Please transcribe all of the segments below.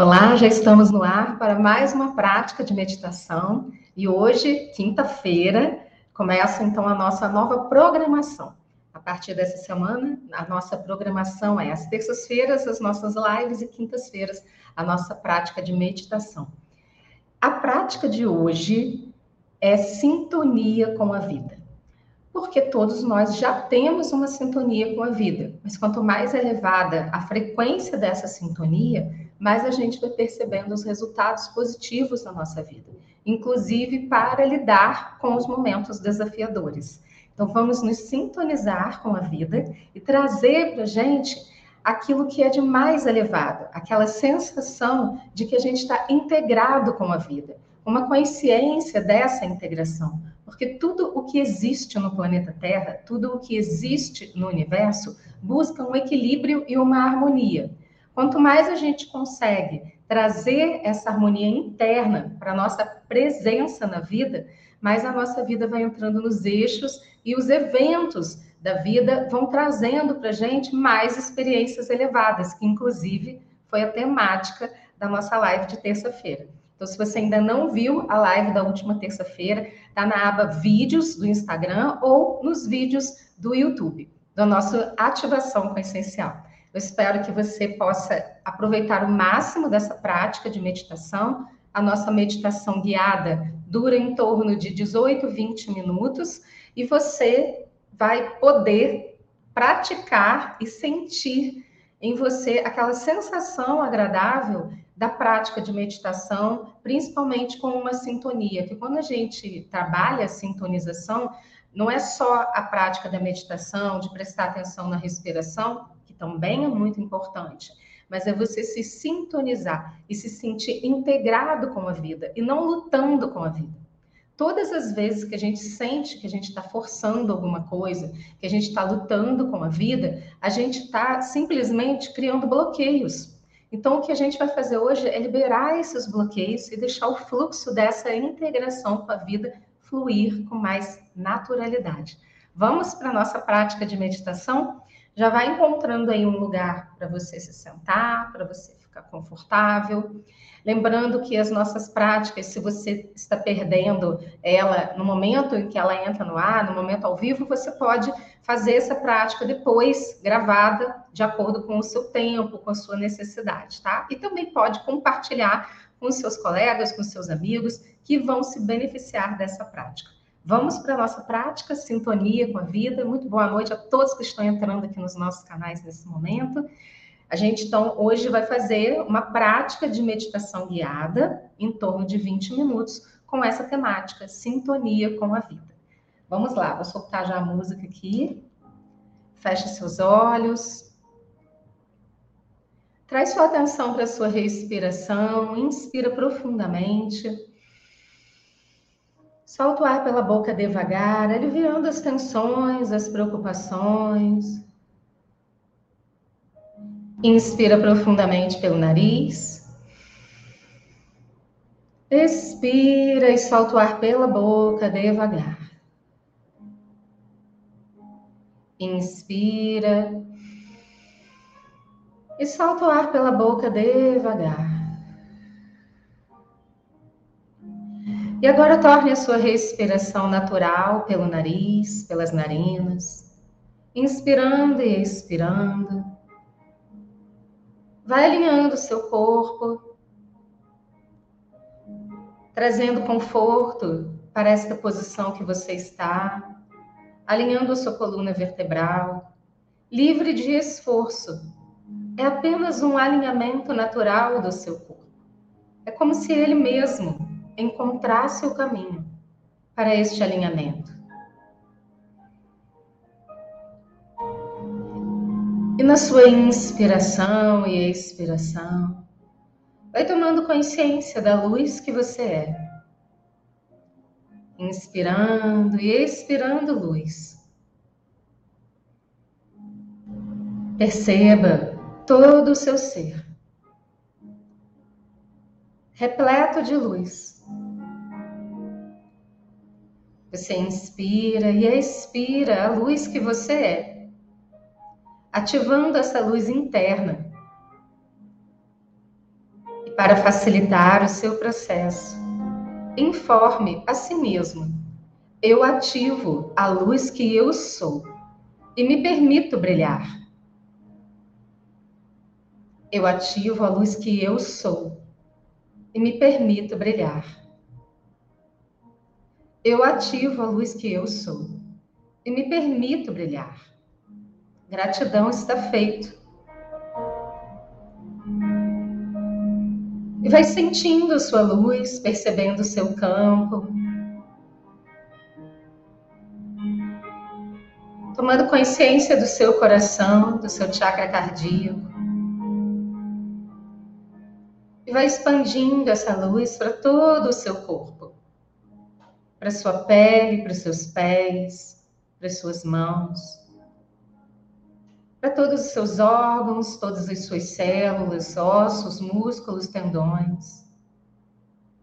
Olá, já estamos no ar para mais uma prática de meditação e hoje, quinta-feira, começa então a nossa nova programação. A partir dessa semana, a nossa programação é às terças-feiras, as nossas lives e quintas-feiras, a nossa prática de meditação. A prática de hoje é sintonia com a vida. Porque todos nós já temos uma sintonia com a vida, mas quanto mais elevada a frequência dessa sintonia, mais a gente vai percebendo os resultados positivos na nossa vida, inclusive para lidar com os momentos desafiadores. Então, vamos nos sintonizar com a vida e trazer para a gente aquilo que é de mais elevado, aquela sensação de que a gente está integrado com a vida, uma consciência dessa integração. Porque tudo o que existe no planeta Terra, tudo o que existe no universo, busca um equilíbrio e uma harmonia. Quanto mais a gente consegue trazer essa harmonia interna para a nossa presença na vida, mais a nossa vida vai entrando nos eixos e os eventos da vida vão trazendo para a gente mais experiências elevadas, que inclusive foi a temática da nossa live de terça-feira. Então, se você ainda não viu a live da última terça-feira, está na aba Vídeos do Instagram ou nos vídeos do YouTube, da nossa ativação com essencial. Eu espero que você possa aproveitar o máximo dessa prática de meditação. A nossa meditação guiada dura em torno de 18, 20 minutos e você vai poder praticar e sentir em você aquela sensação agradável da prática de meditação, principalmente com uma sintonia, que quando a gente trabalha a sintonização, não é só a prática da meditação, de prestar atenção na respiração, também é muito importante, mas é você se sintonizar e se sentir integrado com a vida e não lutando com a vida. Todas as vezes que a gente sente que a gente está forçando alguma coisa, que a gente está lutando com a vida, a gente está simplesmente criando bloqueios. Então, o que a gente vai fazer hoje é liberar esses bloqueios e deixar o fluxo dessa integração com a vida fluir com mais naturalidade. Vamos para a nossa prática de meditação? já vai encontrando aí um lugar para você se sentar, para você ficar confortável. Lembrando que as nossas práticas, se você está perdendo ela no momento em que ela entra no ar, no momento ao vivo, você pode fazer essa prática depois, gravada, de acordo com o seu tempo, com a sua necessidade, tá? E também pode compartilhar com seus colegas, com seus amigos, que vão se beneficiar dessa prática. Vamos para a nossa prática, sintonia com a vida. Muito boa noite a todos que estão entrando aqui nos nossos canais nesse momento. A gente, então, hoje vai fazer uma prática de meditação guiada em torno de 20 minutos com essa temática, sintonia com a vida. Vamos lá, vou soltar já a música aqui. Feche seus olhos. Traz sua atenção para a sua respiração, inspira profundamente. Solta o ar pela boca devagar, aliviando as tensões, as preocupações. Inspira profundamente pelo nariz. Expira e solta o ar pela boca devagar. Inspira e solta o ar pela boca devagar. E agora torne a sua respiração natural pelo nariz, pelas narinas, inspirando e expirando. Vai alinhando o seu corpo, trazendo conforto para esta posição que você está, alinhando a sua coluna vertebral, livre de esforço. É apenas um alinhamento natural do seu corpo. É como se ele mesmo encontrasse o caminho para este alinhamento. E na sua inspiração e expiração, vai tomando consciência da luz que você é. Inspirando e expirando luz. Perceba todo o seu ser, repleto de luz. Você inspira e expira a luz que você é, ativando essa luz interna. E Para facilitar o seu processo, informe a si mesmo: eu ativo a luz que eu sou e me permito brilhar. Eu ativo a luz que eu sou e me permito brilhar. Eu ativo a luz que eu sou e me permito brilhar. Gratidão está feito. E vai sentindo sua luz, percebendo seu campo. Tomando consciência do seu coração, do seu chakra cardíaco. E vai expandindo essa luz para todo o seu corpo. Para sua pele, para os seus pés, para suas mãos. Para todos os seus órgãos, todas as suas células, ossos, músculos, tendões,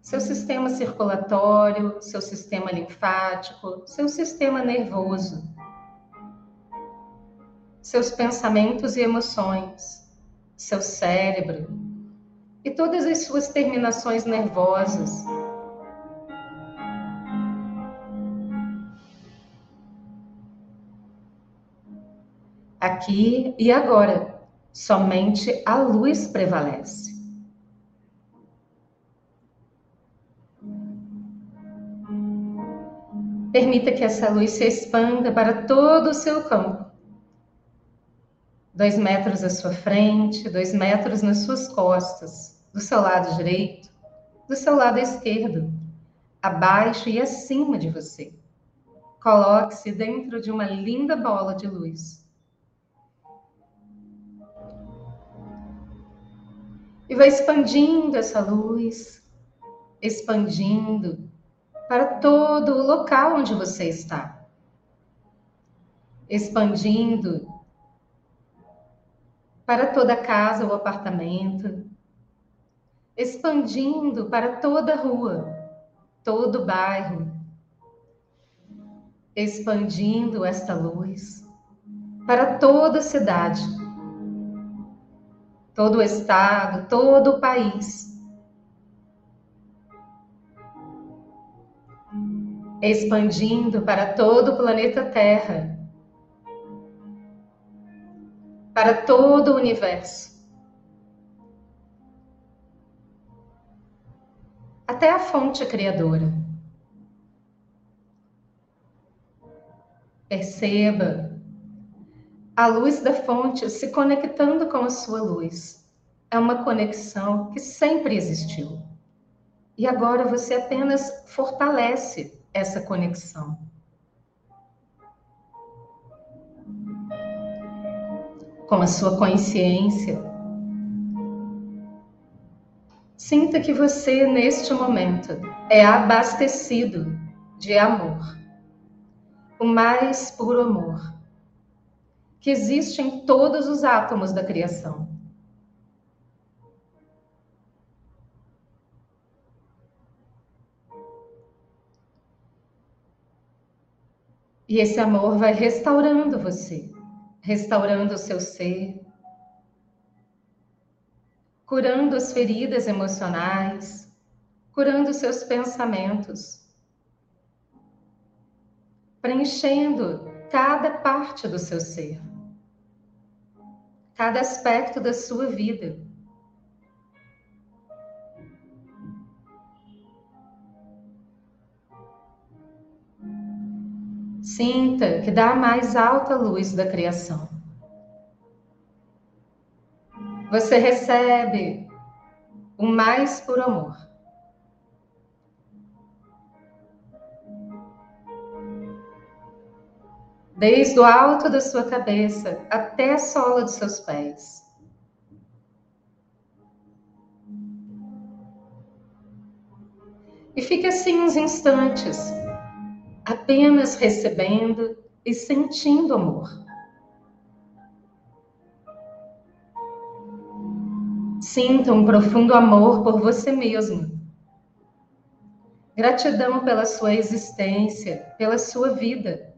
seu sistema circulatório, seu sistema linfático, seu sistema nervoso, seus pensamentos e emoções, seu cérebro e todas as suas terminações nervosas aqui e agora. Somente a luz prevalece. Permita que essa luz se expanda para todo o seu campo. Dois metros à sua frente, dois metros nas suas costas, do seu lado direito, do seu lado esquerdo, abaixo e acima de você. Coloque-se dentro de uma linda bola de luz. E vai expandindo essa luz, expandindo para todo o local onde você está. Expandindo para toda a casa ou apartamento. Expandindo para toda a rua, todo o bairro. Expandindo esta luz para toda a cidade todo o estado, todo o país. Expandindo para todo o planeta Terra, para todo o universo. Até a fonte criadora. Perceba a luz da fonte se conectando com a sua luz. É uma conexão que sempre existiu. E agora você apenas fortalece essa conexão. Com a sua consciência. Sinta que você, neste momento, é abastecido de amor. O mais puro amor que existe em todos os átomos da criação. E esse amor vai restaurando você, restaurando o seu ser, curando as feridas emocionais, curando seus pensamentos, preenchendo cada parte do seu ser cada aspecto da sua vida. Sinta que dá a mais alta luz da criação. Você recebe o mais puro amor. desde o alto da sua cabeça até a sola dos seus pés. E fique assim uns instantes, apenas recebendo e sentindo amor. Sinta um profundo amor por você mesmo. Gratidão pela sua existência, pela sua vida.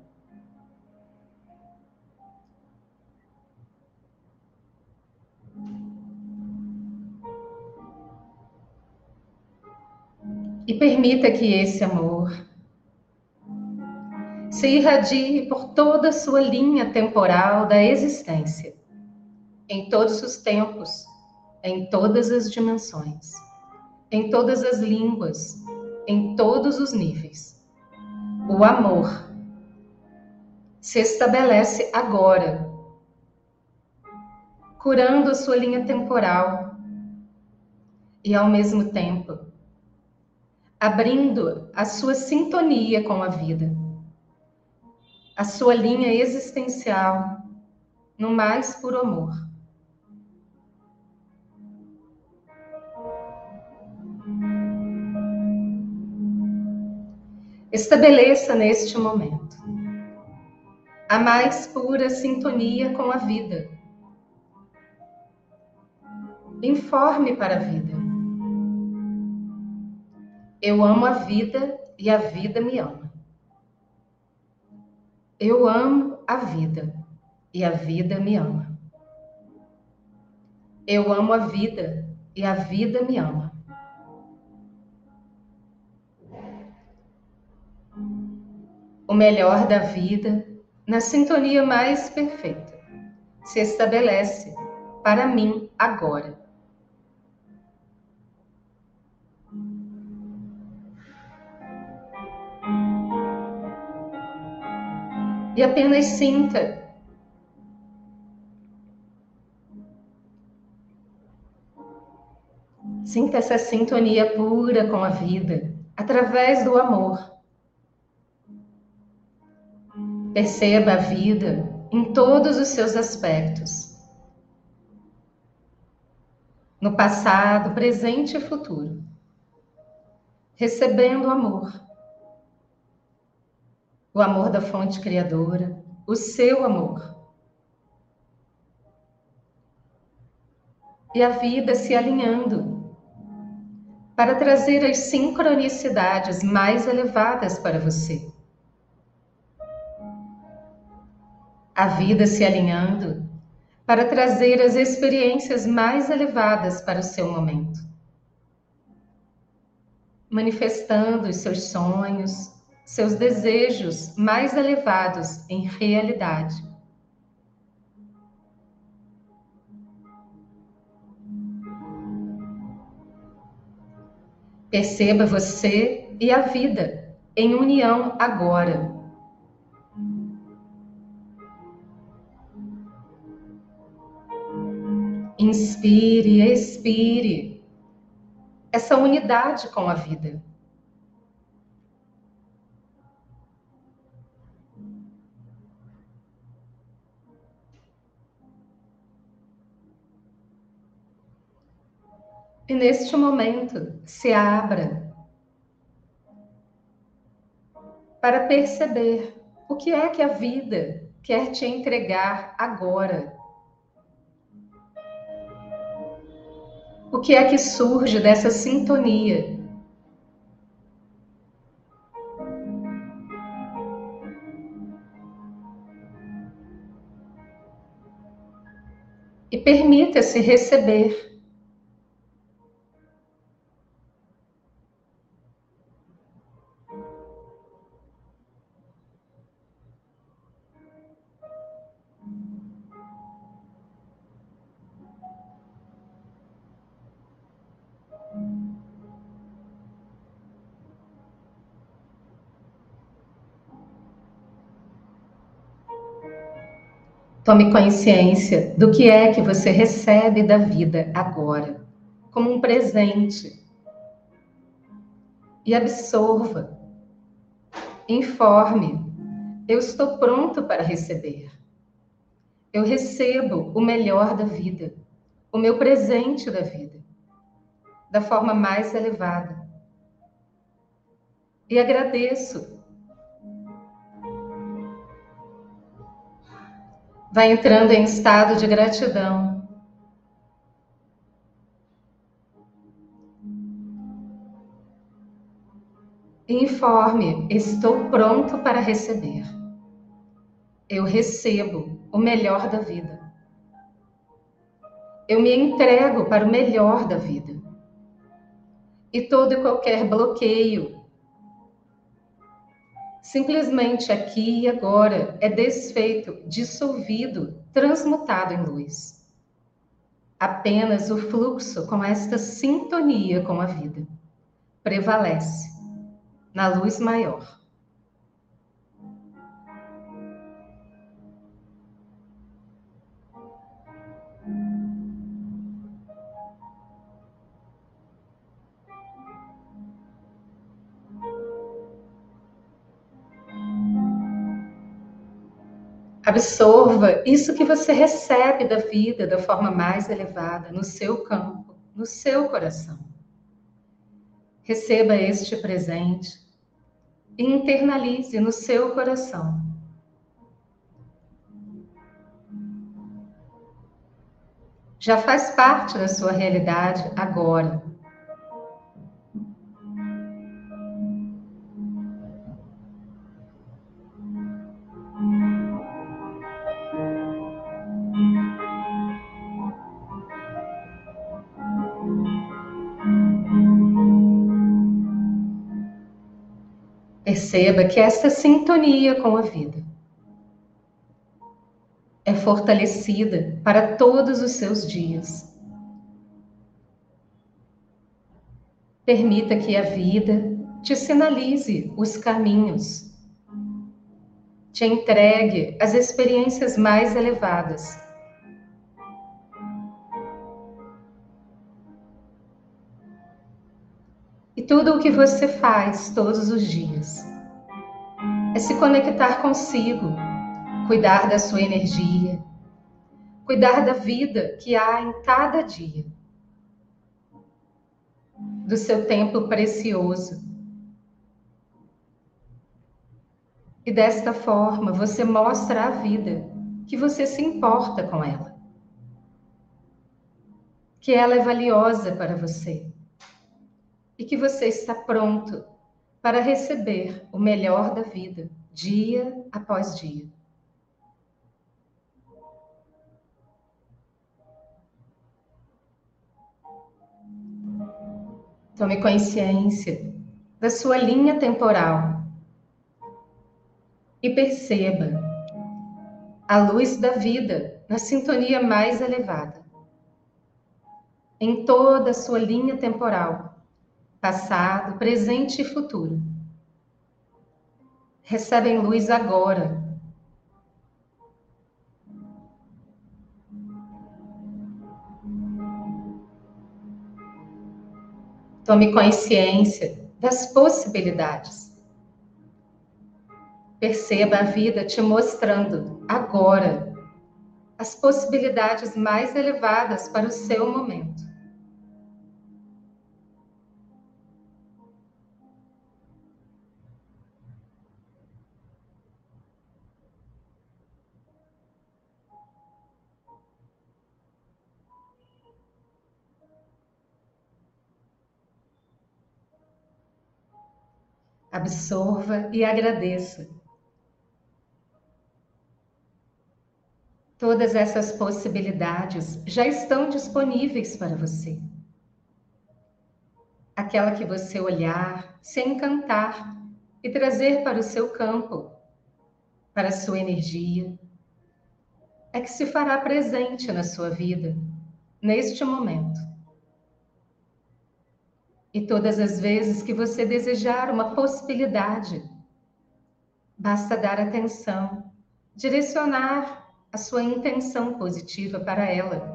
E permita que esse amor se irradie por toda a sua linha temporal da existência, em todos os tempos, em todas as dimensões, em todas as línguas, em todos os níveis. O amor se estabelece agora, curando a sua linha temporal e, ao mesmo tempo, abrindo a sua sintonia com a vida, a sua linha existencial no mais puro amor. Estabeleça neste momento a mais pura sintonia com a vida. Informe para a vida. Eu amo a vida e a vida me ama. Eu amo a vida e a vida me ama. Eu amo a vida e a vida me ama. O melhor da vida, na sintonia mais perfeita, se estabelece para mim agora. e apenas sinta. Sinta essa sintonia pura com a vida, através do amor. Perceba a vida em todos os seus aspectos. No passado, presente e futuro. Recebendo amor o amor da fonte criadora, o seu amor. E a vida se alinhando para trazer as sincronicidades mais elevadas para você. A vida se alinhando para trazer as experiências mais elevadas para o seu momento. Manifestando os seus sonhos, seus desejos mais elevados em realidade. Perceba você e a vida em união agora. Inspire, expire essa unidade com a vida. E neste momento, se abra para perceber o que é que a vida quer te entregar agora. O que é que surge dessa sintonia? E permita-se receber Tome consciência do que é que você recebe da vida agora, como um presente. E absorva. Informe. Eu estou pronto para receber. Eu recebo o melhor da vida, o meu presente da vida, da forma mais elevada. E agradeço vai entrando em estado de gratidão. Informe, estou pronto para receber. Eu recebo o melhor da vida. Eu me entrego para o melhor da vida. e todo e qualquer bloqueio. Simplesmente aqui e agora é desfeito, dissolvido, transmutado em luz. Apenas o fluxo com esta sintonia com a vida prevalece na luz maior. Absorva isso que você recebe da vida da forma mais elevada, no seu campo, no seu coração. Receba este presente e internalize no seu coração. Já faz parte da sua realidade agora. Perceba que esta sintonia com a vida é fortalecida para todos os seus dias. Permita que a vida te sinalize os caminhos, te entregue as experiências mais elevadas. E tudo o que você faz todos os dias é se conectar consigo, cuidar da sua energia, cuidar da vida que há em cada dia, do seu tempo precioso. E desta forma você mostra à vida que você se importa com ela, que ela é valiosa para você e que você está pronto para receber o melhor da vida, dia após dia. Tome consciência da sua linha temporal e perceba a luz da vida na sintonia mais elevada, em toda a sua linha temporal passado, presente e futuro. Recebem luz agora. Tome consciência das possibilidades. Perceba a vida te mostrando agora as possibilidades mais elevadas para o seu momento. Absorva e agradeça. Todas essas possibilidades já estão disponíveis para você. Aquela que você olhar, se encantar e trazer para o seu campo, para a sua energia, é que se fará presente na sua vida, neste momento. E todas as vezes que você desejar uma possibilidade, basta dar atenção, direcionar a sua intenção positiva para ela.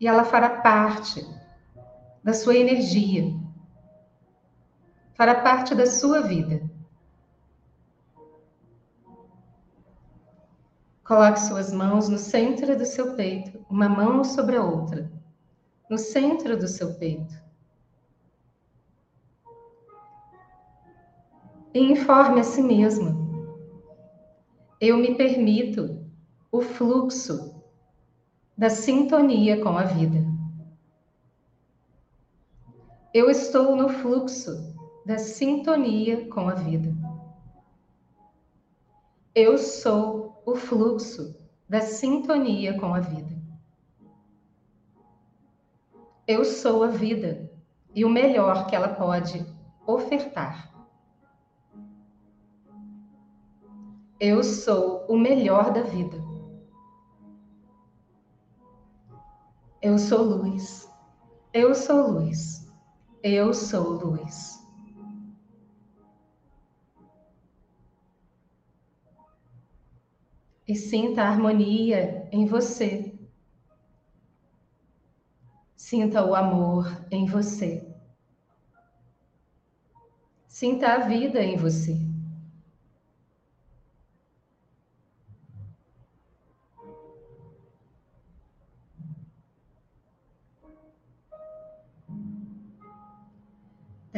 E ela fará parte da sua energia, fará parte da sua vida. Coloque suas mãos no centro do seu peito, uma mão sobre a outra, no centro do seu peito. E informe a si mesmo. Eu me permito o fluxo da sintonia com a vida. Eu estou no fluxo da sintonia com a vida. Eu sou o fluxo da sintonia com a vida. Eu sou a vida e o melhor que ela pode ofertar. Eu sou o melhor da vida. Eu sou luz. Eu sou luz. Eu sou luz. E sinta a harmonia em você. Sinta o amor em você. Sinta a vida em você.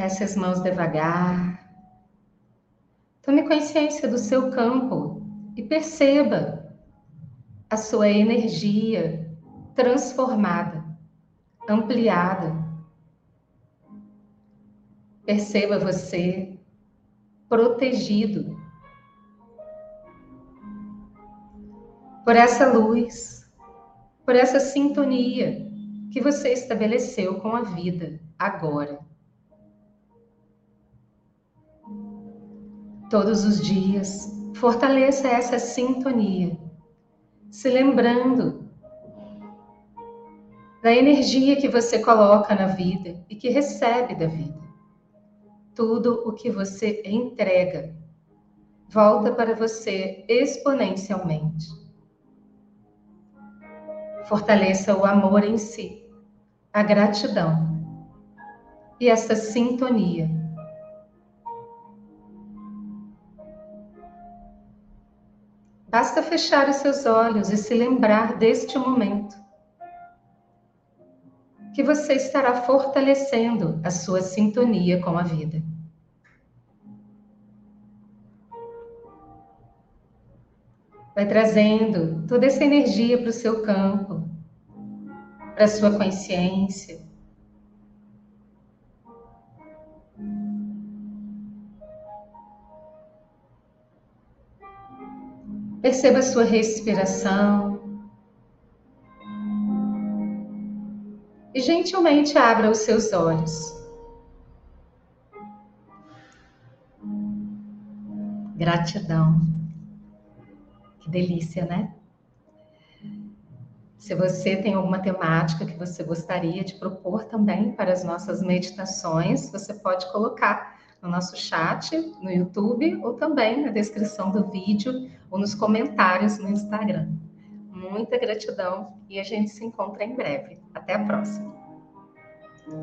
Desce as mãos devagar. Tome consciência do seu campo e perceba a sua energia transformada ampliada. Perceba você protegido por essa luz, por essa sintonia que você estabeleceu com a vida agora. Todos os dias, fortaleça essa sintonia, se lembrando da energia que você coloca na vida e que recebe da vida. Tudo o que você entrega volta para você exponencialmente. Fortaleça o amor em si, a gratidão e essa sintonia. Basta fechar os seus olhos e se lembrar deste momento que você estará fortalecendo a sua sintonia com a vida. Vai trazendo toda essa energia para o seu campo, para a sua consciência. Perceba a sua respiração. e gentilmente abra os seus olhos. Gratidão. Que delícia, né? Se você tem alguma temática que você gostaria de propor também para as nossas meditações, você pode colocar no nosso chat, no YouTube, ou também na descrição do vídeo ou nos comentários no Instagram muita gratidão e a gente se encontra em breve. Até a próxima!